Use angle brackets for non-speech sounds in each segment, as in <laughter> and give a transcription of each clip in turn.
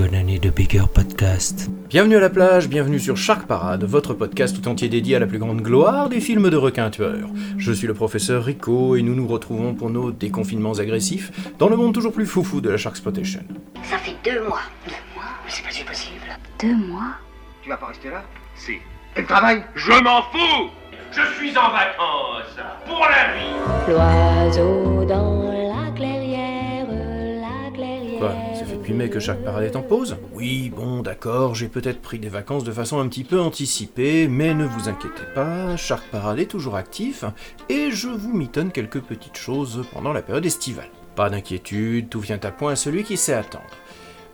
A bigger podcast. Bienvenue à la plage, bienvenue sur Shark Parade, votre podcast tout entier dédié à la plus grande gloire des films de requins tueurs. Je suis le professeur Rico et nous nous retrouvons pour nos déconfinements agressifs dans le monde toujours plus foufou de la Shark Exploitation. Ça fait deux mois. Deux mois Mais c'est pas si possible. Deux mois Tu vas pas rester là Si. Et le travail Je m'en fous Je suis en vacances pour la vie L'oiseau dans la clairière, la clairière. Que Shark Parade est en pause Oui, bon, d'accord, j'ai peut-être pris des vacances de façon un petit peu anticipée, mais ne vous inquiétez pas, Shark Parade est toujours actif et je vous mitonne quelques petites choses pendant la période estivale. Pas d'inquiétude, tout vient à point à celui qui sait attendre.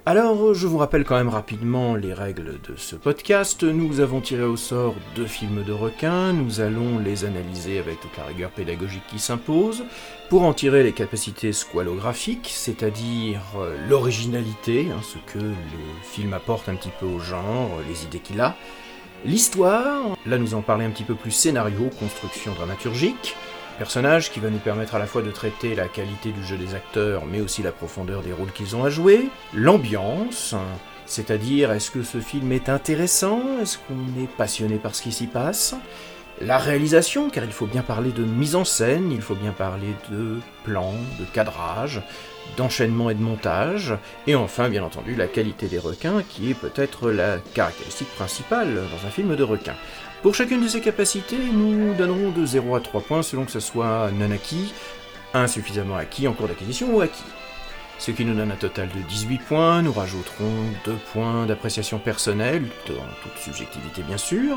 Alors, je vous rappelle quand même rapidement les règles de ce podcast. Nous avons tiré au sort deux films de requins, nous allons les analyser avec toute la rigueur pédagogique qui s'impose, pour en tirer les capacités squalographiques, c'est-à-dire euh, l'originalité, hein, ce que le film apporte un petit peu au genre, euh, les idées qu'il a, l'histoire, là nous en parler un petit peu plus scénario, construction dramaturgique, personnage qui va nous permettre à la fois de traiter la qualité du jeu des acteurs, mais aussi la profondeur des rôles qu'ils ont à jouer, l'ambiance, c'est-à-dire est-ce que ce film est intéressant, est-ce qu'on est passionné par ce qui s'y passe, la réalisation, car il faut bien parler de mise en scène, il faut bien parler de plan, de cadrage, d'enchaînement et de montage, et enfin bien entendu la qualité des requins, qui est peut-être la caractéristique principale dans un film de requins. Pour chacune de ces capacités, nous donnerons de 0 à 3 points selon que ce soit non acquis, insuffisamment acquis en cours d'acquisition ou acquis. Ce qui nous donne un total de 18 points, nous rajouterons 2 points d'appréciation personnelle, dans toute subjectivité bien sûr,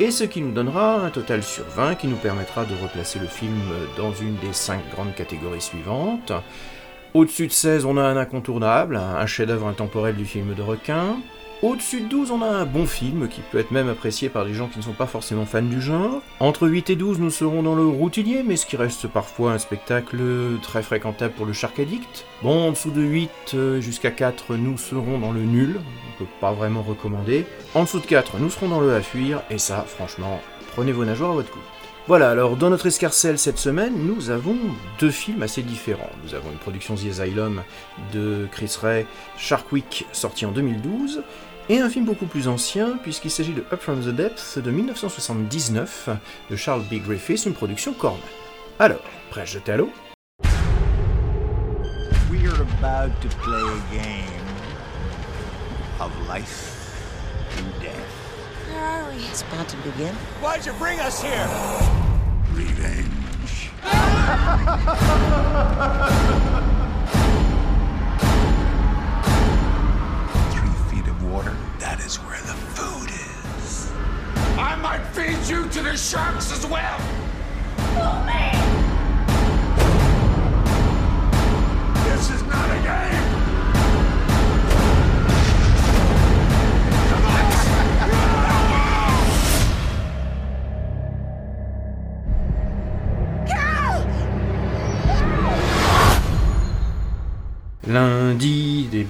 et ce qui nous donnera un total sur 20 qui nous permettra de replacer le film dans une des 5 grandes catégories suivantes. Au-dessus de 16, on a un incontournable, un chef-d'œuvre intemporel du film de requin. Au-dessus de 12, on a un bon film qui peut être même apprécié par des gens qui ne sont pas forcément fans du genre. Entre 8 et 12, nous serons dans le routinier, mais ce qui reste parfois un spectacle très fréquentable pour le Shark Addict. Bon, en dessous de 8 euh, jusqu'à 4, nous serons dans le nul, on peut pas vraiment recommander. En dessous de 4, nous serons dans le à fuir, et ça, franchement, prenez vos nageoires à votre coup. Voilà, alors dans notre escarcelle cette semaine, nous avons deux films assez différents. Nous avons une production The Asylum de Chris Ray, Shark Week, sorti en 2012, et un film beaucoup plus ancien, puisqu'il s'agit de Up From The Depths de 1979, de Charles B. Griffiths, une production Corman. Alors, prêt à jeter à l'eau? We're about to play a game. Where are we? It's about to begin. Why'd you bring us here? Revenge. Three feet of water, that is where the food is. I might feed you to the sharks as well!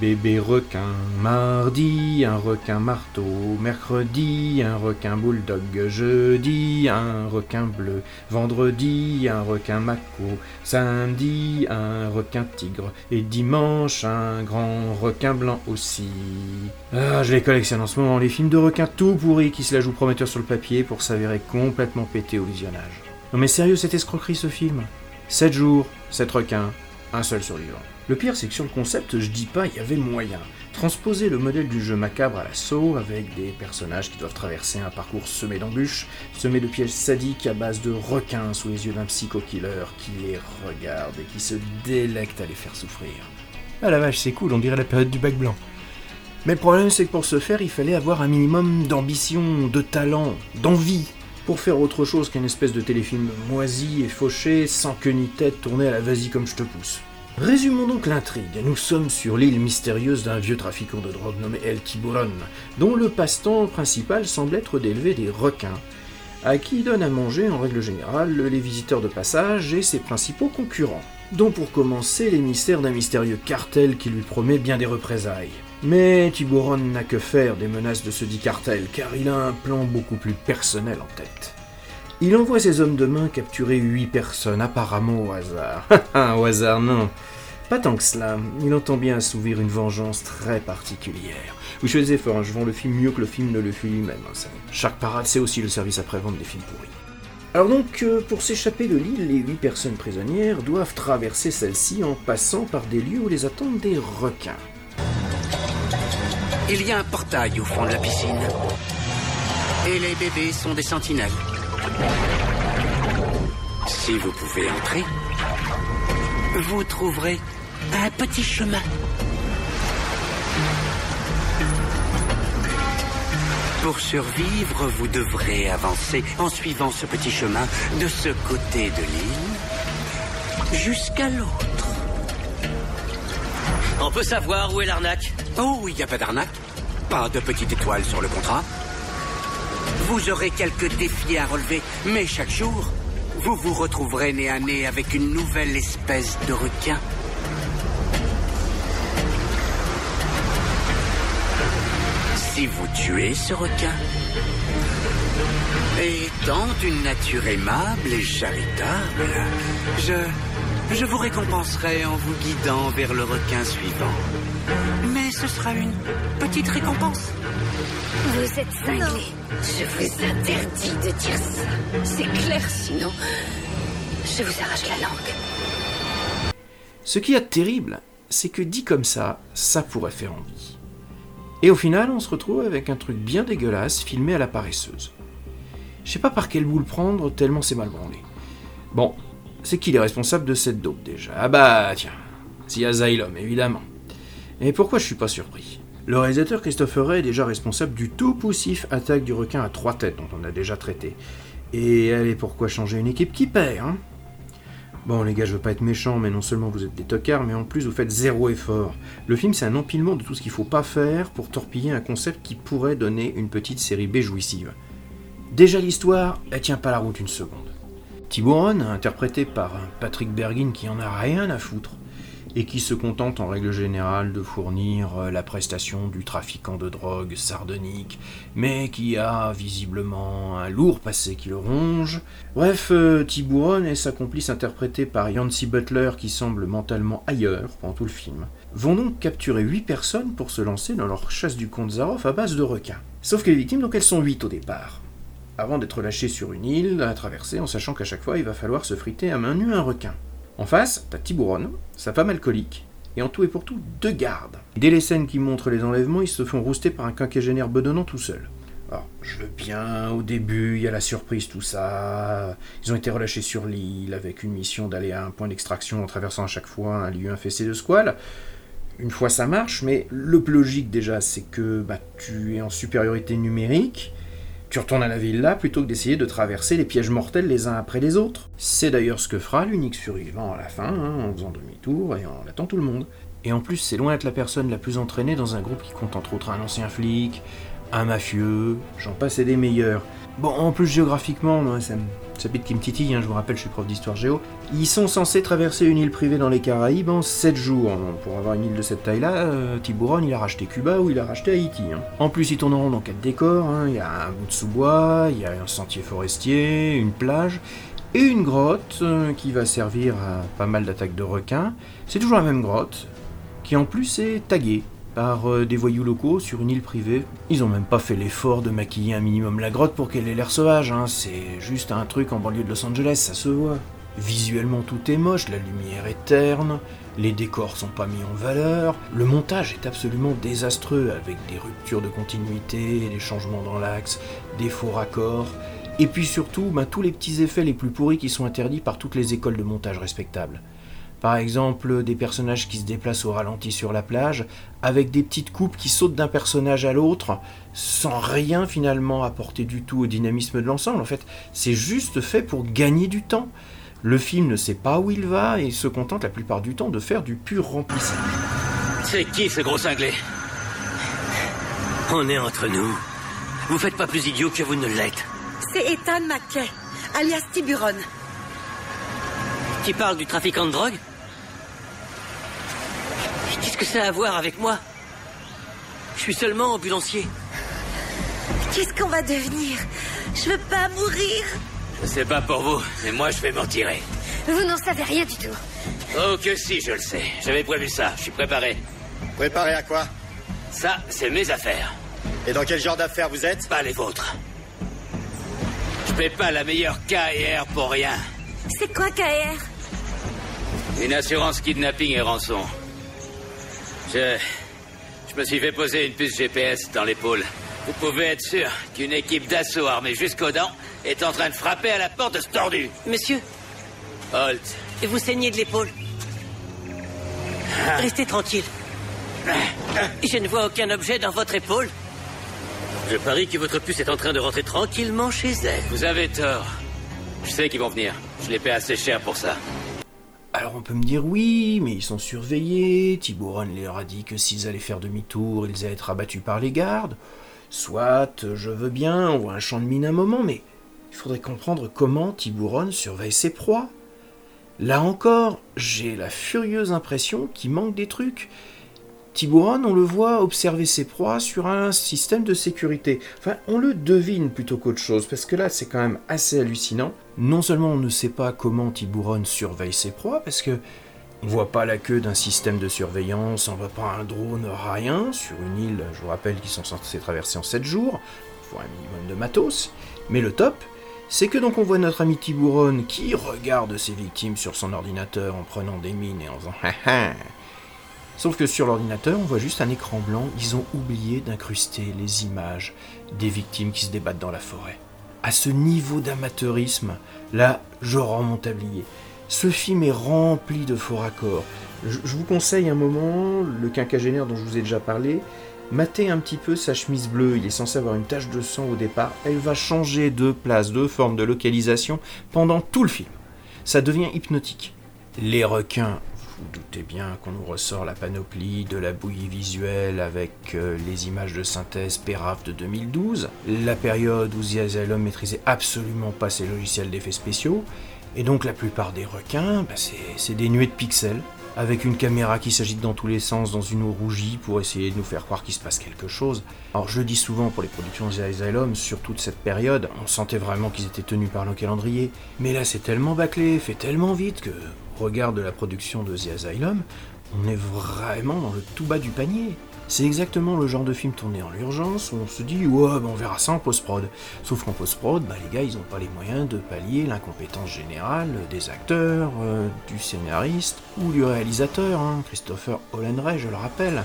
Bébés requins. Mardi, un requin marteau. Mercredi, un requin bulldog. Jeudi, un requin bleu. Vendredi, un requin mako. Samedi, un requin tigre. Et dimanche, un grand requin blanc aussi. Ah, je les collectionne en ce moment, les films de requins tout pourris qui se la jouent prometteurs sur le papier pour s'avérer complètement pétés au visionnage. Non mais sérieux, cette escroquerie ce film? 7 jours, 7 requins, un seul survivant. Le pire, c'est que sur le concept, je dis pas, il y avait moyen. Transposer le modèle du jeu macabre à l'assaut, avec des personnages qui doivent traverser un parcours semé d'embûches, semé de pièges sadiques à base de requins sous les yeux d'un psycho-killer qui les regarde et qui se délecte à les faire souffrir. Ah la vache, c'est cool, on dirait la période du bac blanc. Mais le problème, c'est que pour ce faire, il fallait avoir un minimum d'ambition, de talent, d'envie, pour faire autre chose qu'une espèce de téléfilm moisi et fauché, sans queue ni tête, tourné à la vas-y comme je te pousse. Résumons donc l'intrigue. Nous sommes sur l'île mystérieuse d'un vieux trafiquant de drogue nommé El Tiburon, dont le passe-temps principal semble être d'élever des requins, à qui il donne à manger en règle générale les visiteurs de passage et ses principaux concurrents, dont pour commencer les mystères d'un mystérieux cartel qui lui promet bien des représailles. Mais Tiburon n'a que faire des menaces de ce dit cartel, car il a un plan beaucoup plus personnel en tête. Il envoie ses hommes de main capturer huit personnes, apparemment au hasard. <laughs> au hasard, non. Pas tant que cela. Il entend bien assouvir une vengeance très particulière. Vous faites des efforts, hein, je vends le film mieux que le film ne le fait lui-même. hein. Chaque parade, c'est aussi le service après-vente des films pourris. Alors donc, euh, pour s'échapper de l'île, les huit personnes prisonnières doivent traverser celle-ci en passant par des lieux où les attendent des requins. Il y a un portail au fond de la piscine. Et les bébés sont des sentinelles. Si vous pouvez entrer, vous trouverez un petit chemin. Pour survivre, vous devrez avancer en suivant ce petit chemin de ce côté de l'île jusqu'à l'autre. On peut savoir où est l'arnaque? Oh, il n'y a pas d'arnaque. Pas de petite étoile sur le contrat. Vous aurez quelques défis à relever, mais chaque jour, vous vous retrouverez nez à nez avec une nouvelle espèce de requin. Si vous tuez ce requin, étant d'une nature aimable et charitable, je, je vous récompenserai en vous guidant vers le requin suivant. Ce sera une petite récompense. Vous êtes cinglé. Je vous interdis de dire ça. C'est clair, sinon, je vous arrache la langue. Ce qui est terrible, c'est que dit comme ça, ça pourrait faire envie. Et au final, on se retrouve avec un truc bien dégueulasse filmé à la paresseuse. Je sais pas par quel bout le prendre, tellement c'est mal branlé. Bon, c'est qui les responsables de cette dope déjà? Ah bah tiens, c'est Asylum, évidemment. Et pourquoi je suis pas surpris? Le réalisateur Christopher Ray est déjà responsable du tout poussif Attaque du requin à trois têtes dont on a déjà traité. Et allez, pourquoi changer une équipe qui paie, hein? Bon les gars, je veux pas être méchant, mais non seulement vous êtes des tocards, mais en plus vous faites zéro effort. Le film c'est un empilement de tout ce qu'il faut pas faire pour torpiller un concept qui pourrait donner une petite série B jouissive. Déjà l'histoire, elle tient pas la route une seconde. Tiburon, interprété par Patrick Bergin qui en a rien à foutre, et qui se contente en règle générale de fournir euh, la prestation du trafiquant de drogue sardonique, mais qui a visiblement un lourd passé qui le ronge. Bref, euh, Tiburon et sa complice interprétée par Yancy Butler qui semble mentalement ailleurs pendant tout le film, vont donc capturer 8 personnes pour se lancer dans leur chasse du comte Zaroff à base de requins. Sauf que les victimes, donc elles sont 8 au départ avant d'être lâchées sur une île à traverser en sachant qu'à chaque fois il va falloir se friter à main nue un requin. En face, t'as Tiburon, sa femme alcoolique, et en tout et pour tout, deux gardes. Dès les scènes qui montrent les enlèvements, ils se font rouster par un quinquagénaire bedonnant tout seul. Alors, je veux bien, au début, il y a la surprise, tout ça. Ils ont été relâchés sur l'île avec une mission d'aller à un point d'extraction en traversant à chaque fois un lieu infesté de squales. Une fois ça marche, mais le plus logique déjà, c'est que bah, tu es en supériorité numérique, tu retournes à la villa plutôt que d'essayer de traverser les pièges mortels les uns après les autres. C'est d'ailleurs ce que fera l'unique survivant à la fin, hein, en faisant demi-tour et en attendant tout le monde. Et en plus, c'est loin d'être la personne la plus entraînée dans un groupe qui compte entre autres un ancien flic, un mafieux, j'en passe et des meilleurs. Bon, en plus géographiquement, moi, ça me ça pique qui me titille, hein, je vous rappelle, je suis prof d'histoire géo. Ils sont censés traverser une île privée dans les Caraïbes en 7 jours. Pour avoir une île de cette taille-là, euh, Tiburon, il a racheté Cuba ou il a racheté Haïti. hein. En plus, ils tourneront dans 4 décors. hein. Il y a un bout de sous-bois, il y a un sentier forestier, une plage et une grotte euh, qui va servir à pas mal d'attaques de requins. C'est toujours la même grotte, qui en plus est taguée par euh, des voyous locaux sur une île privée. Ils ont même pas fait l'effort de maquiller un minimum la grotte pour qu'elle ait l'air sauvage, hein. c'est juste un truc en banlieue de Los Angeles, ça se voit. Visuellement tout est moche, la lumière est terne, les décors sont pas mis en valeur, le montage est absolument désastreux avec des ruptures de continuité, des changements dans l'axe, des faux raccords, et puis surtout ben, tous les petits effets les plus pourris qui sont interdits par toutes les écoles de montage respectables. Par exemple, des personnages qui se déplacent au ralenti sur la plage, avec des petites coupes qui sautent d'un personnage à l'autre, sans rien finalement apporter du tout au dynamisme de l'ensemble. En fait, c'est juste fait pour gagner du temps. Le film ne sait pas où il va et se contente la plupart du temps de faire du pur remplissage. C'est qui ce gros cinglé? On est entre nous. Vous faites pas plus idiot que vous ne l'êtes. C'est Ethan McKay, alias Tiburon. Qui parle du trafiquant de drogue? Que ça a à voir avec moi Je suis seulement ambulancier. Qu'est-ce qu'on va devenir? Je veux pas mourir. Je sais pas pour vous, mais moi je vais m'en tirer. Vous n'en savez rien du tout. Oh que si, je le sais. J'avais prévu ça, je suis préparé. Préparé à quoi? Ça, c'est mes affaires. Et dans quel genre d'affaires vous êtes? Pas les vôtres. Je paie pas la meilleure KR pour rien. C'est quoi KR Une assurance kidnapping et rançon. Je. Je me suis fait poser une puce GPS dans l'épaule. Vous pouvez être sûr qu'une équipe d'assaut armée jusqu'aux dents est en train de frapper à la porte de ce tordu. Monsieur Holt. Et vous saignez de l'épaule. Restez tranquille. Je ne vois aucun objet dans votre épaule. Je parie que votre puce est en train de rentrer tranquillement chez elle. Vous avez tort. Je sais qu'ils vont venir. Je les paie assez cher pour ça. Alors on peut me dire oui, mais ils sont surveillés, Tiburon leur a dit que s'ils allaient faire demi-tour, ils allaient être abattus par les gardes. Soit, je veux bien, on voit un champ de mine un moment, mais il faudrait comprendre comment Tiburon surveille ses proies. Là encore, j'ai la furieuse impression qu'il manque des trucs. Tiburon, on le voit observer ses proies sur un système de sécurité. Enfin, on le devine plutôt qu'autre chose, parce que là, c'est quand même assez hallucinant. Non seulement on ne sait pas comment Tiburon surveille ses proies, parce que on voit pas la queue d'un système de surveillance, on voit pas un drone, rien, sur une île, je vous rappelle qu'ils sont censés traverser en 7 jours, il faut un minimum de matos. Mais le top, c'est que donc on voit notre ami Tiburon qui regarde ses victimes sur son ordinateur en prenant des mines et en faisant <laughs> Sauf que sur l'ordinateur, on voit juste un écran blanc, ils ont oublié d'incruster les images des victimes qui se débattent dans la forêt. À ce niveau d'amateurisme, là, je rends mon tablier. Ce film est rempli de faux raccords. Je, vous conseille un moment, le quinquagénaire dont je vous ai déjà parlé, matez un petit peu sa chemise bleue, il est censé avoir une tache de sang au départ, elle va changer de place, de forme, de localisation pendant tout le film. Ça devient hypnotique. Les requins vous doutez bien qu'on nous ressort la panoplie de la bouillie visuelle avec euh, les images de synthèse Pérave de 2012, la période où The Asylum maîtrisait absolument pas ses logiciels d'effets spéciaux, et donc la plupart des requins, bah, c'est des nuées de pixels, avec une caméra qui s'agite dans tous les sens dans une eau rougie pour essayer de nous faire croire qu'il se passe quelque chose. Alors je dis souvent pour les productions The Asylum, sur toute cette période, on sentait vraiment qu'ils étaient tenus par le calendrier, mais là c'est tellement bâclé, fait tellement vite que regard de la production de The Asylum, on est vraiment dans le tout bas du panier. C'est exactement le genre de film tourné en urgence où on se dit ouais ben on verra ça en post-prod. Sauf qu'en post-prod, bah, les gars ils n'ont pas les moyens de pallier l'incompétence générale des acteurs, euh, du scénariste ou du réalisateur, hein, Christopher Hollenray je le rappelle.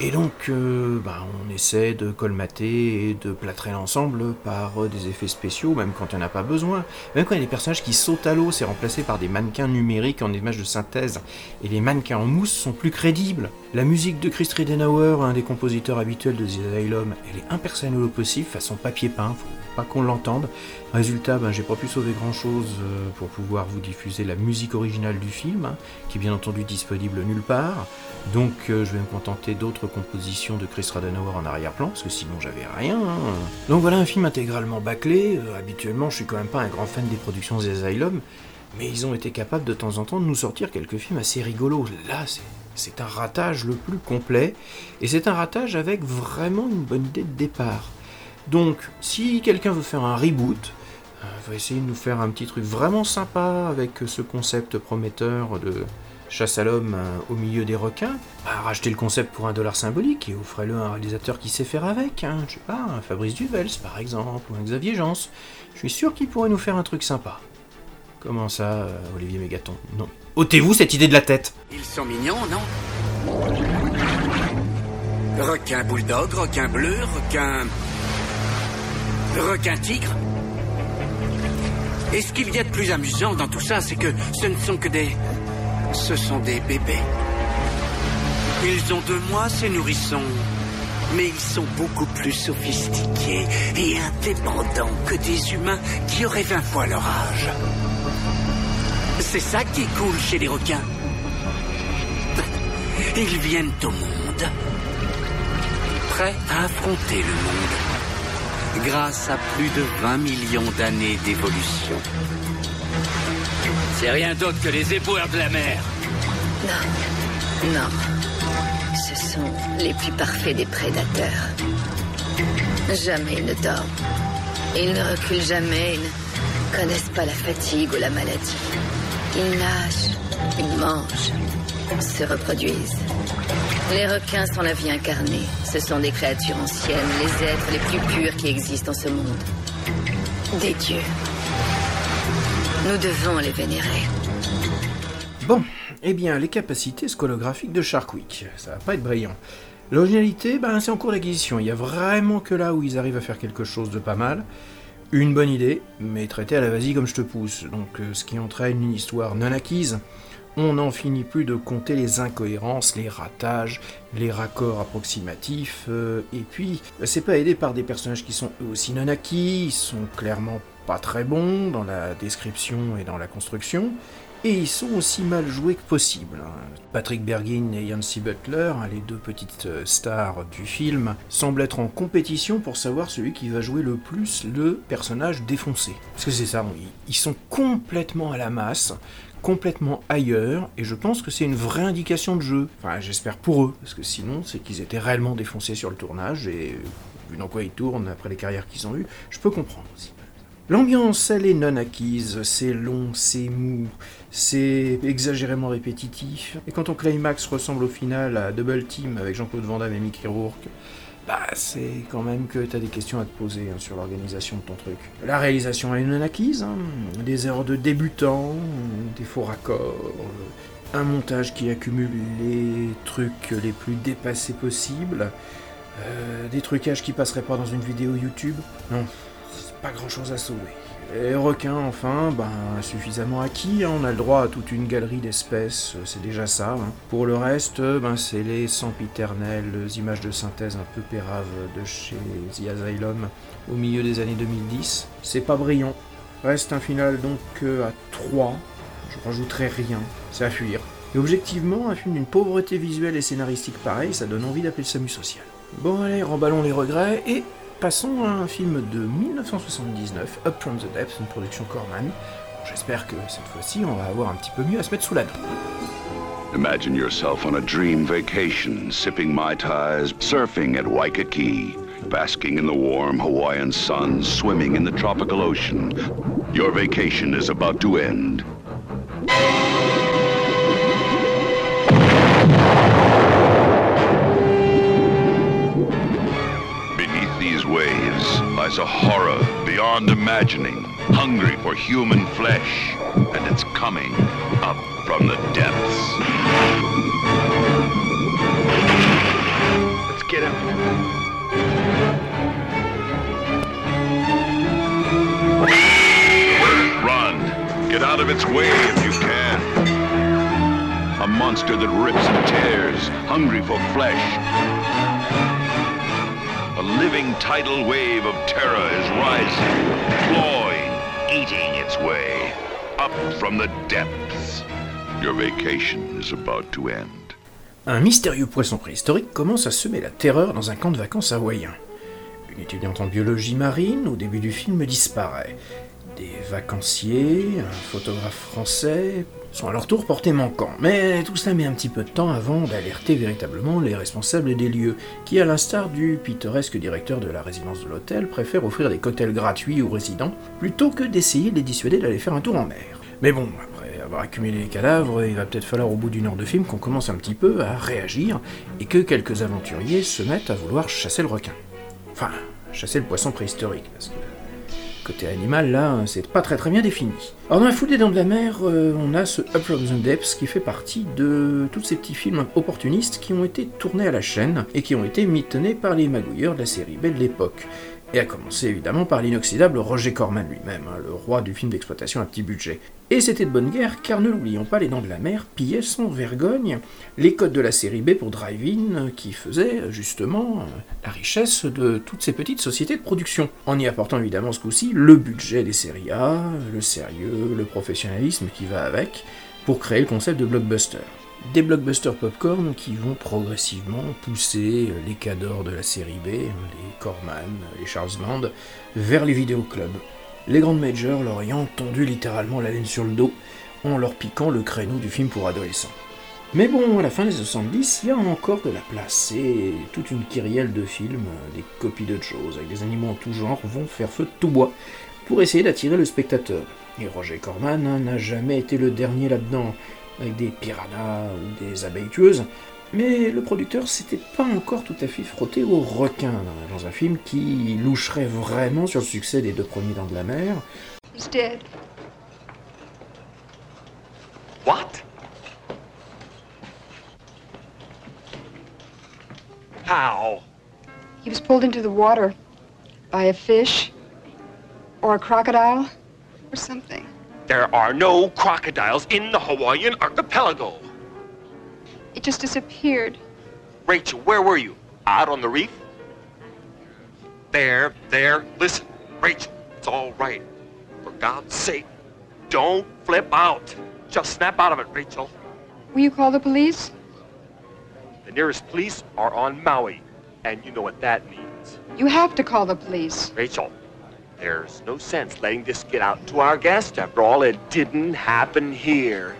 Et donc, euh, ben, on essaie de colmater et de plâtrer l'ensemble par euh, des effets spéciaux, même quand il n'y en a pas besoin. Même quand il y a des personnages qui sautent à l'eau, c'est remplacé par des mannequins numériques en images de synthèse. Et les mannequins en mousse sont plus crédibles. La musique de Chris Ridenauer, un des compositeurs habituels de The Asylum, elle est impersonnelle au possible, façon papier peint, faut pas qu'on l'entende. Résultat, ben, j'ai pas pu sauver grand chose pour pouvoir vous diffuser la musique originale du film, hein, qui est bien entendu disponible nulle part. Donc euh, je vais me contenter d'autres compositions de Chris Radenauer en arrière-plan, parce que sinon j'avais rien. hein. Donc voilà un film intégralement bâclé. Euh, habituellement, je suis quand même pas un grand fan des productions des Asylum, mais ils ont été capables de temps en temps de nous sortir quelques films assez rigolos. Là, c'est. C'est un ratage le plus complet, et c'est un ratage avec vraiment une bonne idée de départ. Donc, si quelqu'un veut faire un reboot, euh, va essayer de nous faire un petit truc vraiment sympa avec ce concept prometteur de chasse à l'homme euh, au milieu des requins, bah, rachetez le concept pour un dollar symbolique et offrez-le à un réalisateur qui sait faire avec, hein, je sais pas, un Fabrice Duvels par exemple, ou un Xavier Jans. Je suis sûr qu'il pourrait nous faire un truc sympa. Comment ça, euh, Olivier Mégaton? Non. Ôtez-vous cette idée de la tête Ils sont mignons, non? Requin bulldog, requin bleu, requin... Requin tigre Et ce qu'il y a de plus amusant dans tout ça, c'est que ce ne sont que des... Ce sont des bébés. Ils ont deux mois, ces nourrissons. Mais ils sont beaucoup plus sophistiqués et indépendants que des humains qui auraient vingt fois leur âge. C'est ça qui est cool chez les requins. Ils viennent au monde, prêts à affronter le monde, grâce à plus de 20 millions d'années d'évolution. C'est rien d'autre que les éboueurs de la mer. Non, non. Ce sont les plus parfaits des prédateurs. Jamais ils ne dorment. Ils ne reculent jamais, ils ne connaissent pas la fatigue ou la maladie. Ils nagent, ils mangent, se reproduisent. Les requins sont la vie incarnée. Ce sont des créatures anciennes, les êtres les plus purs qui existent en ce monde. Des dieux. Nous devons les vénérer. Bon, eh bien, les capacités scolographiques de Sharkwick, ça va pas être brillant. L'originalité, ben, c'est en cours d'acquisition. Il y a vraiment que là où ils arrivent à faire quelque chose de pas mal. Une bonne idée, mais traitée à la vas-y comme je te pousse. Donc, euh, ce qui entraîne une histoire non acquise. On n'en finit plus de compter les incohérences, les ratages, les raccords approximatifs. euh, et puis, ben, c'est pas aidé par des personnages qui sont eux aussi non acquis, ils sont clairement pas très bons dans la description et dans la construction et ils sont aussi mal joués que possible. Patrick Bergin et Yancy Butler, les deux petites euh, stars du film, semblent être en compétition pour savoir celui qui va jouer le plus le personnage défoncé. Parce que c'est ça, ils- sont complètement à la masse, complètement ailleurs, et je pense que c'est une vraie indication de jeu. Enfin, j'espère pour eux, parce que sinon, c'est qu'ils étaient réellement défoncés sur le tournage, et vu dans quoi ils tournent après les carrières qu'ils ont eues, je peux comprendre aussi. L'ambiance, elle est non acquise, c'est long, c'est mou, c'est exagérément répétitif. Et quand ton climax ressemble au final à Double Team avec Jean-Claude Van Damme et Mickey Rourke, bah c'est quand même que t'as des questions à te poser hein, sur l'organisation de ton truc. La réalisation est non acquise, hein, des erreurs de débutants, des faux raccords, un montage qui accumule les trucs les plus dépassés possibles, euh, des trucages qui passeraient pas dans une vidéo YouTube. Non, c'est pas grand chose à sauver. Les requins, enfin, ben, suffisamment acquis, hein, on a le droit à toute une galerie d'espèces, euh, c'est déjà ça. hein. Pour le reste, euh, ben, c'est les sempiternelles images de synthèse un peu péraves de chez The Asylum au milieu des années 2010. C'est pas brillant. Reste un final donc euh, à 3. Je rajouterai rien, c'est à fuir. Et objectivement, un film d'une pauvreté visuelle et scénaristique pareille, ça donne envie d'appeler le SAMU social. Bon allez, remballons les regrets et passons à un film de 1979, Up From The Depths, une production Corman. J'espère que cette fois-ci, on va avoir un petit peu mieux à se mettre sous la dent. Imagine yourself on a dream vacation, sipping Mai Tais, surfing at Waikiki, basking in the warm Hawaiian sun, swimming in the tropical ocean. Your vacation is about to end. Beyond imagining, hungry for human flesh, and it's coming up from the depths. Let's get him. Run! Get out of its way if you can. A monster that rips and tears, hungry for flesh. Living tidal wave of terror is rising, clawing, eating its way up from the depths. Your vacation is about to end. Un mystérieux poisson préhistorique commence à semer la terreur dans un camp de vacances hawaïen. Une étudiante en biologie marine, au début du film, disparaît. Des vacanciers, un photographe français sont à leur tour portés manquants. Mais tout cela met un petit peu de temps avant d'alerter véritablement les responsables des lieux, qui, à l'instar du pittoresque directeur de la résidence de l'hôtel, préfèrent offrir des cocktails gratuits aux résidents plutôt que d'essayer de les dissuader d'aller faire un tour en mer. Mais bon, après avoir accumulé les cadavres, il va peut-être falloir au bout d'une heure de film qu'on commence un petit peu à réagir et que quelques aventuriers se mettent à vouloir chasser le requin. Enfin, chasser le poisson préhistorique, côté animal, là, c'est pas très très bien défini. Alors dans la foule des dents de la mer, euh, on a ce Up From The Depths qui fait partie de tous ces petits films opportunistes qui ont été tournés à la chaîne et qui ont été mitonnés par les magouilleurs de la série Belle de l'époque. Et à commencer évidemment par l'inoxydable Roger Corman lui-même, hein, le roi du film d'exploitation à petit budget. Et c'était de bonne guerre, car ne l'oublions pas, les Dents de la Mer pillaient sans vergogne les codes de la série B pour Drive-In, qui faisait justement euh, la richesse de toutes ces petites sociétés de production, en y apportant évidemment ce coup-ci le budget des séries A, le sérieux, le professionnalisme qui va avec, pour créer le concept de blockbuster. Des blockbusters popcorn qui vont progressivement pousser les cadors de la série B, les Corman, les Charles Land, vers les vidéoclubs. Les grandes majors leur ayant tendu littéralement la laine sur le dos en leur piquant le créneau du film pour adolescents. Mais bon, à la fin des 70, il y a encore de la place et toute une kyrielle de films, des copies de choses avec des animaux en tout genre vont faire feu de tout bois pour essayer d'attirer le spectateur. Et Roger Corman n'a jamais été le dernier là-dedans avec des piranhas ou des abeilles tueuses, mais le producteur s'était pas encore tout à fait frotté au requin dans un film qui loucherait vraiment sur le succès des deux premiers Dents de la Mer. He's dead. What? How? He was pulled into the water by a fish or a crocodile or something. There are no crocodiles in the Hawaiian archipelago. It just disappeared. Rachel, where were you? Out on the reef? There, there. Listen, Rachel, it's all right. For God's sake, don't flip out. Just snap out of it, Rachel. Will you call the police? The nearest police are on Maui, and you know what that means. You have to call the police. Rachel, there's no sense letting this get out to our guest. After all, it didn't happen here.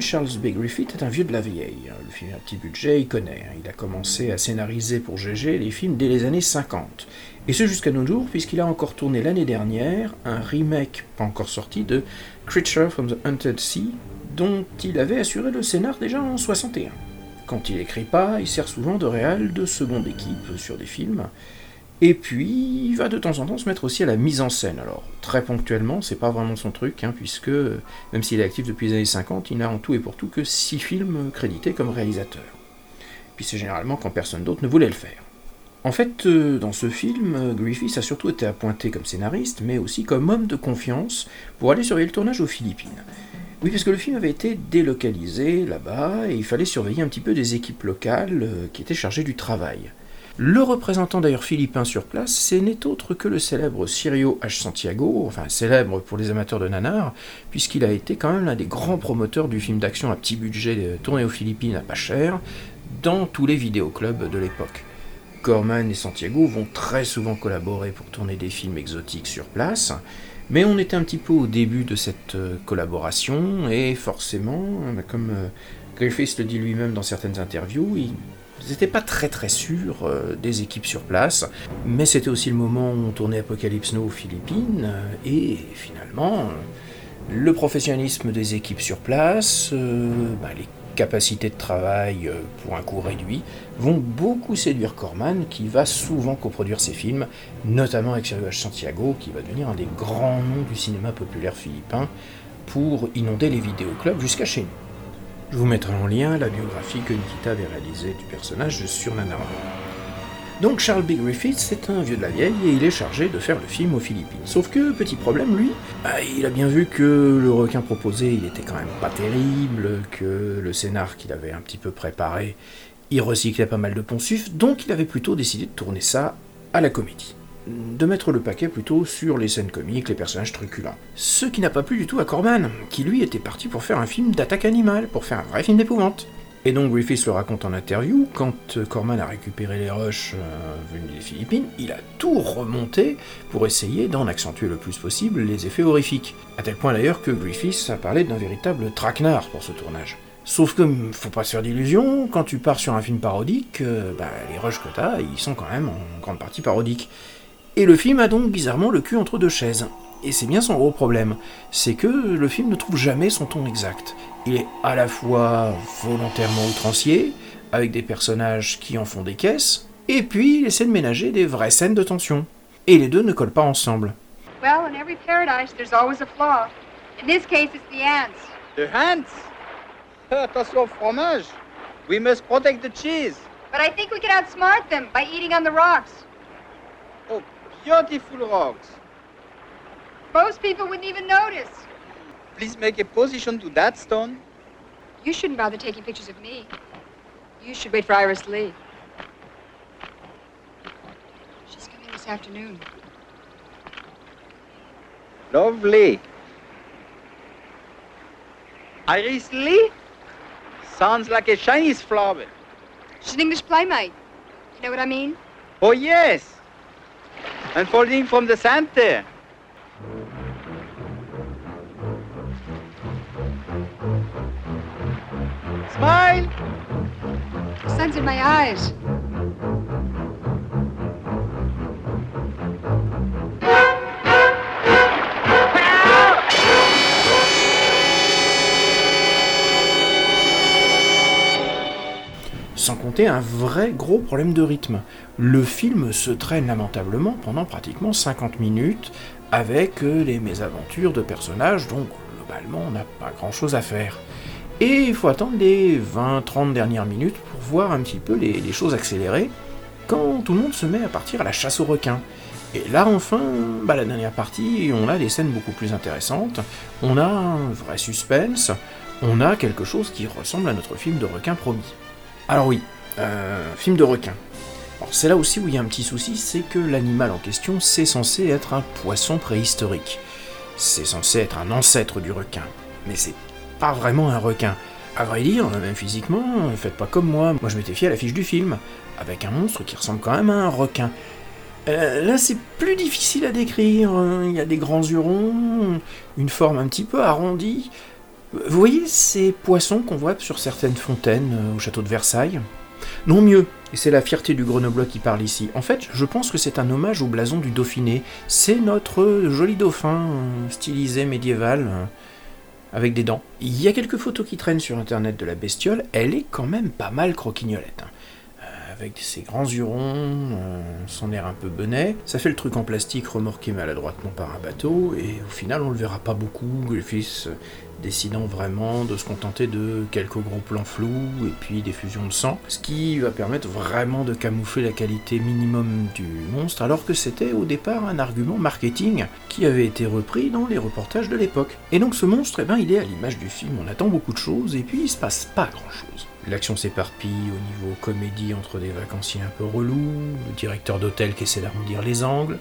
Charles B. Griffith est un vieux de la vieille. Le film à petit budget, il connaît. Il a commencé à scénariser pour GG les films dès les années 50. Et ce jusqu'à nos jours, puisqu'il a encore tourné l'année dernière un remake pas encore sorti de Creature from the Haunted Sea, dont il avait assuré le scénar déjà en 61. Quand il écrit pas, il sert souvent de réal de seconde équipe sur des films. Et puis, il va de temps en temps se mettre aussi à la mise en scène. Alors, très ponctuellement, c'est pas vraiment son truc, hein, puisque, même s'il est actif depuis les années 50, il n'a en tout et pour tout que 6 films crédités comme réalisateur. Puis c'est généralement quand personne d'autre ne voulait le faire. En fait, euh, dans ce film, Griffith a surtout été appointé comme scénariste, mais aussi comme homme de confiance pour aller surveiller le tournage aux Philippines. Oui, parce que le film avait été délocalisé là-bas, et il fallait surveiller un petit peu des équipes locales euh, qui étaient chargées du travail. Le représentant d'ailleurs philippin sur place, c'est n'est autre que le célèbre Sirio H. Santiago, enfin célèbre pour les amateurs de nanar, puisqu'il a été quand même l'un des grands promoteurs du film d'action à petit budget euh, tourné aux Philippines à pas cher, dans tous les vidéoclubs de l'époque. Corman et Santiago vont très souvent collaborer pour tourner des films exotiques sur place, mais on était un petit peu au début de cette euh, collaboration, et forcément, comme euh, Griffiths le dit lui-même dans certaines interviews, ils n'étaient pas très très sûrs euh, des équipes sur place, mais c'était aussi le moment où on tournait Apocalypse Now aux Philippines, euh, et finalement, le professionnalisme des équipes sur place, euh, bah, les capacités de travail pour un coût réduit, vont beaucoup séduire Corman, qui va souvent coproduire ses films, notamment avec Sergio Santiago, qui va devenir un des grands noms du cinéma populaire philippin, pour inonder les vidéoclubs jusqu'à chez nous. Je vous mettrai en lien la biographie que Nikita avait réalisée du personnage sur Nanara. Donc Charles B. Griffith, c'est un vieux de la vieille et il est chargé de faire le film aux Philippines. Sauf que, petit problème, lui, bah, il a bien vu que le requin proposé, il était quand même pas terrible, que le scénar qu'il avait un petit peu préparé, il recyclait pas mal de poncifs, donc il avait plutôt décidé de tourner ça à la comédie de mettre le paquet plutôt sur les scènes comiques, les personnages truculents. Ce qui n'a pas plu du tout à Corman, qui lui était parti pour faire un film d'attaque animale, pour faire un vrai film d'épouvante. Et donc Griffiths le raconte en interview, quand Corman a récupéré les rushs euh, venus des Philippines, il a tout remonté pour essayer d'en accentuer le plus possible les effets horrifiques. À tel point d'ailleurs que Griffiths a parlé d'un véritable traquenard pour ce tournage. Sauf que, faut pas se faire d'illusions, quand tu pars sur un film parodique, bah, les rushs que t'as, ils sont quand même en grande partie parodiques. Et le film a donc bizarrement le cul entre deux chaises. Et c'est bien son gros problème, c'est que le film ne trouve jamais son ton exact. Il est à la fois volontairement outrancier, avec des personnages qui en font des caisses, et puis il essaie de ménager des vraies scènes de tension. Et les deux ne collent pas ensemble. Well, in every paradise, there's always a flaw. In this case, it's the ants. The ants? <laughs> Attention au fromage. We must protect the cheese. But I think we can outsmart them by eating on the rocks. Beautiful rocks. Most people wouldn't even notice. Please make a position to that stone. You shouldn't bother taking pictures of me. You should wait for Iris Lee. She's coming this afternoon. Lovely. Iris Lee? Sounds like a Chinese flower. She's an English playmate. You know what I mean? Oh, yes. Unfolding from the center. Smile. The sun's in my eyes. Un vrai gros problème de rythme. Le film se traîne lamentablement pendant pratiquement 50 minutes avec euh, les mésaventures de personnages dont globalement on n'a pas grand chose à faire. Et il faut attendre les 20-30 dernières minutes pour voir un petit peu les, les choses accélérées quand tout le monde se met à partir à la chasse aux requins. Et là, enfin, bah, la dernière partie, on a des scènes beaucoup plus intéressantes, on a un vrai suspense, on a quelque chose qui ressemble à notre film de requin promis. Alors oui, euh, film de requin. Alors c'est là aussi où il y a un petit souci, c'est que l'animal en question, c'est censé être un poisson préhistorique. C'est censé être un ancêtre du requin. Mais c'est pas vraiment un requin. À vrai dire, même physiquement, faites pas comme moi. Moi je m'étais fié à l'affiche du film, avec un monstre qui ressemble quand même à un requin. Euh, là, c'est plus difficile à décrire. Il y a des grands yeux ronds, une forme un petit peu arrondie. Vous voyez ces poissons qu'on voit sur certaines fontaines euh, au château de Versailles? Non mieux, et c'est la fierté du Grenoblois qui parle ici. En fait, je pense que c'est un hommage au blason du Dauphiné. C'est notre joli dauphin stylisé médiéval euh, avec des dents. Il y a quelques photos qui traînent sur internet de la bestiole, elle est quand même pas mal croquignolette. hein. Euh, Avec ses grands yeux ronds, euh, son air un peu benet. Ça fait le truc en plastique remorqué maladroitement par un bateau, et au final on le verra pas beaucoup, Griffiths décidant vraiment de se contenter de quelques gros plans flous et puis des fusions de sang, ce qui va permettre vraiment de camoufler la qualité minimum du monstre, alors que c'était au départ un argument marketing qui avait été repris dans les reportages de l'époque. Et donc ce monstre, eh ben, il est à l'image du film, on attend beaucoup de choses et puis il se passe pas grand chose. L'action s'éparpille au niveau comédie entre des vacanciers un peu relous, le directeur d'hôtel qui essaie d'arrondir les angles,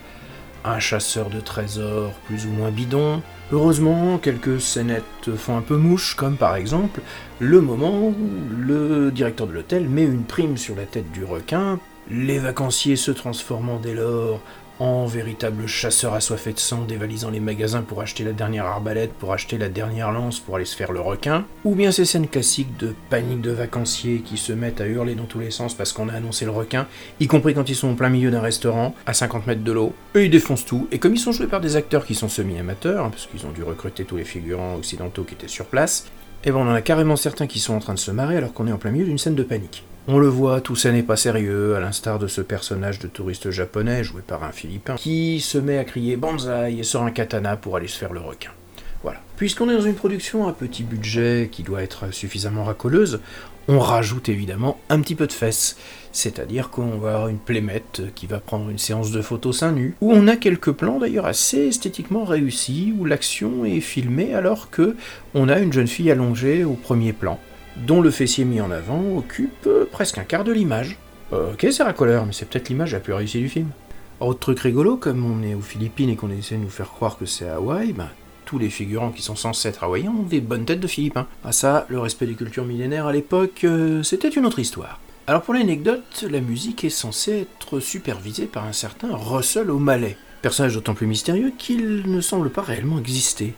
un chasseur de trésors plus ou moins bidon. Heureusement, quelques scénettes font un peu mouche, comme par exemple le moment où le directeur de l'hôtel met une prime sur la tête du requin, les vacanciers se transformant dès lors en véritables chasseurs assoiffés de sang dévalisant les magasins pour acheter la dernière arbalète, pour acheter la dernière lance pour aller se faire le requin, ou bien ces scènes classiques de panique de vacanciers qui se mettent à hurler dans tous les sens parce qu'on a annoncé le requin, y compris quand ils sont en plein milieu d'un restaurant, à 50 mètres de l'eau, eux ils défoncent tout, et comme ils sont joués par des acteurs qui sont semi-amateurs, hein, parce qu'ils ont dû recruter tous les figurants occidentaux qui étaient sur place, et ben on en a carrément certains qui sont en train de se marrer alors qu'on est en plein milieu d'une scène de panique. On le voit, tout ça n'est pas sérieux, à l'instar de ce personnage de touriste japonais joué par un Philippin, qui se met à crier Banzai et sort un katana pour aller se faire le requin. Voilà. Puisqu'on est dans une production à petit budget qui doit être suffisamment racoleuse, on rajoute évidemment un petit peu de fesses. C'est-à-dire qu'on va avoir une plémette qui va prendre une séance de photos seins nus, où on a quelques plans d'ailleurs assez esthétiquement réussis, où l'action est filmée alors que on a une jeune fille allongée au premier plan, dont le fessier mis en avant occupe euh, presque un quart de l'image. Euh, ok, c'est racoleur, mais c'est peut-être l'image la plus réussie du film. Autre truc rigolo, comme on est aux Philippines et qu'on essaie de nous faire croire que c'est Hawaï, ben, tous les figurants qui sont censés être hawaïens ont des bonnes têtes de Philippins. Ah ça, le respect des cultures millénaires à l'époque, euh, c'était une autre histoire. Alors pour l'anecdote, la musique est censée être supervisée par un certain Russell O'Malley, personnage d'autant plus mystérieux qu'il ne semble pas réellement exister.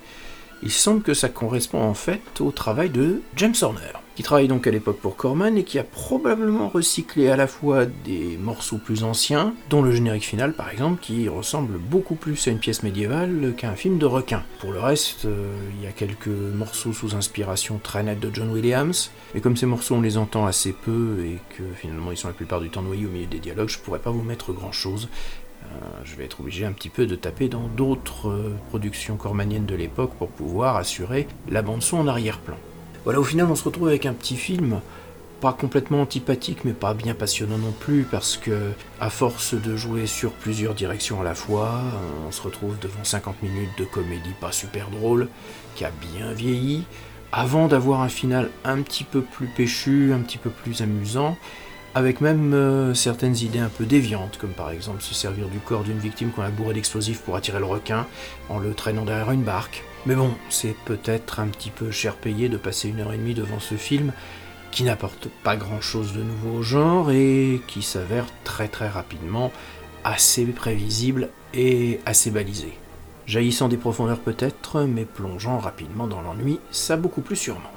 Il semble que ça correspond en fait au travail de James Horner, qui travaille donc à l'époque pour Corman et qui a probablement recyclé à la fois des morceaux plus anciens, dont le générique final par exemple, qui ressemble beaucoup plus à une pièce médiévale qu'à un film de requin. Pour le reste, euh, il y a quelques morceaux sous inspiration très nette de John Williams, mais comme ces morceaux on les entend assez peu et que finalement ils sont la plupart du temps noyés au milieu des dialogues, je pourrais pas vous mettre grand chose. Euh, je vais être obligé un petit peu de taper dans d'autres euh, productions cormaniennes de l'époque pour pouvoir assurer la bande son en arrière-plan. Voilà, au final, on se retrouve avec un petit film pas complètement antipathique, mais pas bien passionnant non plus, parce que à force de jouer sur plusieurs directions à la fois, on se retrouve devant 50 minutes de comédie pas super drôle, qui a bien vieilli, avant d'avoir un final un petit peu plus péchu, un petit peu plus amusant, avec même euh, certaines idées un peu déviantes, comme par exemple se servir du corps d'une victime qu'on a bourré d'explosifs pour attirer le requin en le traînant derrière une barque. Mais bon, c'est peut-être un petit peu cher payé de passer une heure et demie devant ce film qui n'apporte pas grand-chose de nouveau au genre et qui s'avère très très rapidement assez prévisible et assez balisé. Jaillissant des profondeurs peut-être, mais plongeant rapidement dans l'ennui, ça beaucoup plus sûrement.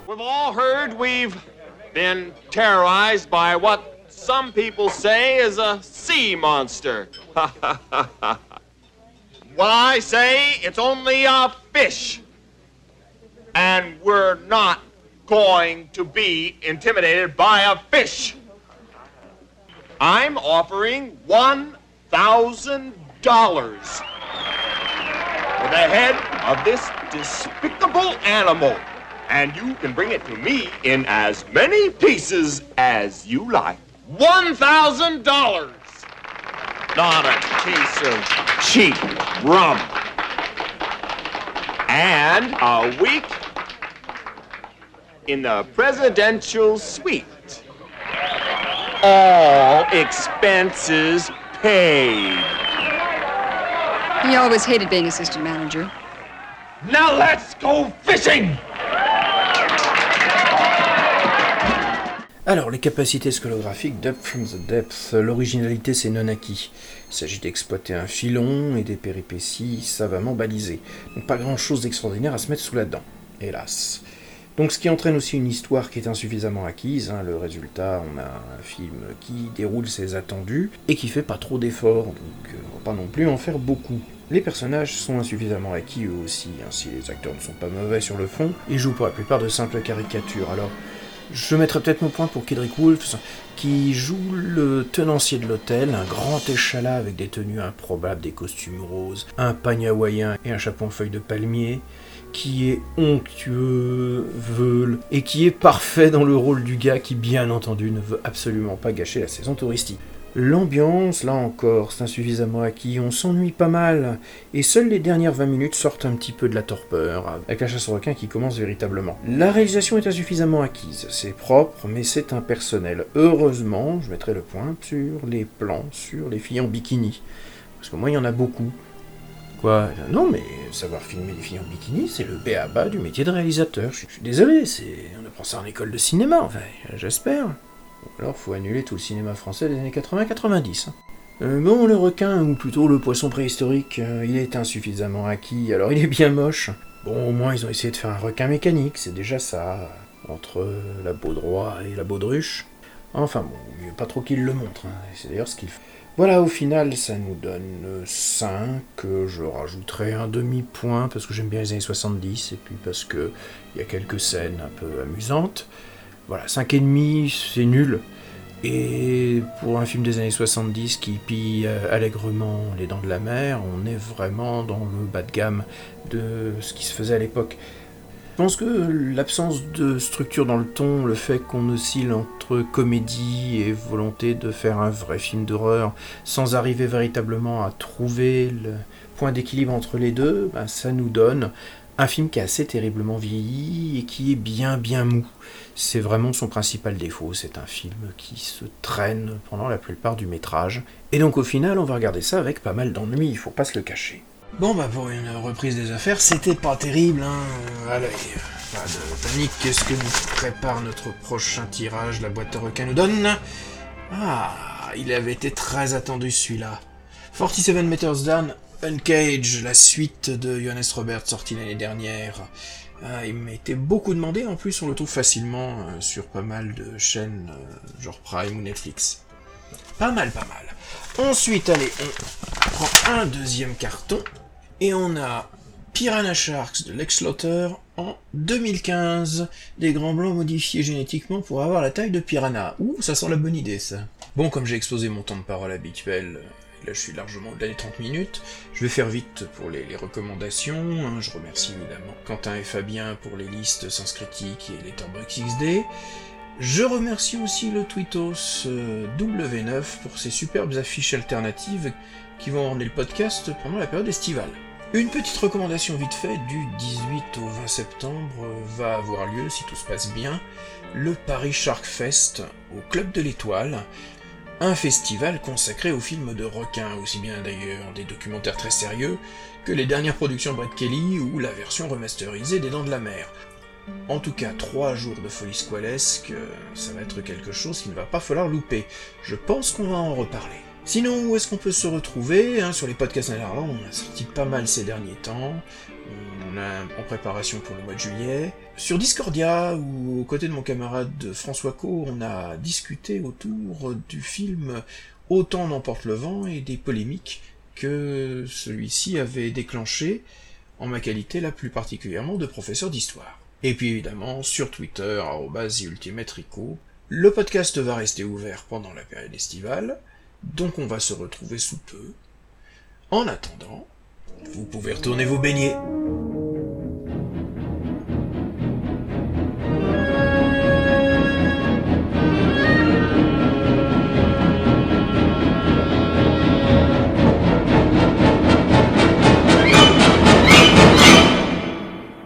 Well, I say it's only a fish. And we're not going to be intimidated by a fish. I'm offering $1,000 for the head of this despicable animal. And you can bring it to me in as many pieces as you like. $1,000! Not a case of cheap rum. And a week in the presidential suite. All expenses paid. He always hated being assistant manager. Now let's go fishing! Alors, les capacités scolographiques d'Up from the Depth, l'originalité c'est non acquis. Il s'agit d'exploiter un filon et des péripéties savamment balisées. Donc pas grand chose d'extraordinaire à se mettre sous la dent, hélas. Donc ce qui entraîne aussi une histoire qui est insuffisamment acquise. Hein. Le résultat, on a un film qui déroule ses attendus et qui fait pas trop d'efforts, donc euh, on va pas non plus en faire beaucoup. Les personnages sont insuffisamment acquis eux aussi, hein, si les acteurs ne sont pas mauvais sur le fond, ils jouent pour la plupart de simples caricatures. Alors, je mettrai peut-être mon point pour Kedrick Wolf, qui joue le tenancier de l'hôtel, un grand échalas avec des tenues improbables, des costumes roses, un pagne hawaïen et un chapeau en feuille de palmier, qui est onctueux, veule, et qui est parfait dans le rôle du gars qui, bien entendu, ne veut absolument pas gâcher la saison touristique. L'ambiance, là encore, c'est insuffisamment acquis, on s'ennuie pas mal, et seules les dernières 20 minutes sortent un petit peu de la torpeur, avec la chasse au requin qui commence véritablement. La réalisation est insuffisamment acquise, c'est propre, mais c'est impersonnel. Heureusement, je mettrai le point sur les plans, sur les filles en bikini, parce que moi il y en a beaucoup. Quoi? Non, mais savoir filmer des filles en bikini, c'est le B à bas du métier de réalisateur. Je suis, désolé, on apprend ça en école de cinéma, enfin, j'espère. Alors faut annuler tout le cinéma français des années 80-90. hein. Euh, bon, le requin, ou plutôt le poisson préhistorique, euh, il est insuffisamment acquis, alors il est bien moche. Bon, au moins ils ont essayé de faire un requin mécanique, c'est déjà ça, entre la baudroie et la baudruche. Enfin bon, mieux pas trop qu'il le montre, hein, c'est d'ailleurs ce qu'il fait. Voilà, au final, ça nous donne 5. Je rajouterai un demi-point parce que j'aime bien les années 70 et puis parce que il y a quelques scènes un peu amusantes. Voilà, 5,5, c'est nul. Et pour un film des années 70 qui pille euh, allègrement Les Dents de la Mer, on est vraiment dans le bas de gamme de ce qui se faisait à l'époque. Je pense que l'absence de structure dans le ton, le fait qu'on oscille entre comédie et volonté de faire un vrai film d'horreur sans arriver véritablement à trouver le point d'équilibre entre les deux, ben, ça nous donne un film qui est assez terriblement vieilli et qui est bien bien mou. C'est vraiment son principal défaut, c'est un film qui se traîne pendant la plupart du métrage. Et donc au final, on va regarder ça avec pas mal d'ennui, il faut pas se le cacher. Bon bah pour une reprise des affaires, c'était pas terrible, hein. Allez, pas de panique, qu'est-ce que nous prépare notre prochain tirage, la boîte à requins nous donne? Ah, il avait été très attendu celui-là. 47 Meters Down, Uncage, la suite de Johannes Robert sortie l'année dernière. Ah, il m'a été beaucoup demandé, en plus on le trouve facilement euh, sur pas mal de chaînes, euh, genre Prime ou Netflix. Pas mal, pas mal. Ensuite, allez, on prend un deuxième carton, et on a Piranha Sharks de Lex Luthor en 2015. Des grands blancs modifiés génétiquement pour avoir la taille de piranha. Ouh, ça sent la bonne idée, ça. Bon, comme j'ai exposé mon temps de parole habituel, euh, là je suis largement au-delà des 30 minutes, je vais faire vite pour les, recommandations. hein. Je remercie évidemment Quentin et Fabien pour les listes Sans Critique et les Turbox XD. Je remercie aussi le Twitos euh, W9 pour ses superbes affiches alternatives qui vont orner le podcast pendant la période estivale. Une petite recommandation vite fait, du 18 au 20 septembre va avoir lieu, si tout se passe bien, le Paris Shark Fest au Club de l'Étoile, un festival consacré aux films de requins, aussi bien d'ailleurs des documentaires très sérieux que les dernières productions de Brett Kelly ou la version remasterisée des Dents de la Mer. En tout cas, trois jours de folie squalesque, ça va être quelque chose qu'il ne va pas falloir louper. Je pense qu'on va en reparler. Sinon, où est-ce qu'on peut se retrouver hein, Sur les podcasts Netherlands, on a sorti pas mal ces derniers temps. On a en préparation pour le mois de juillet. Sur Discordia, ou aux côtés de mon camarade François Co, on a discuté autour du film Autant n'emporte le vent et des polémiques que celui-ci avait déclenché en ma qualité la plus particulièrement de professeur d'histoire. Et puis évidemment, sur Twitter, ultimatrico, le podcast va rester ouvert pendant la période estivale, donc on va se retrouver sous peu. En attendant, vous pouvez retourner vous baigner.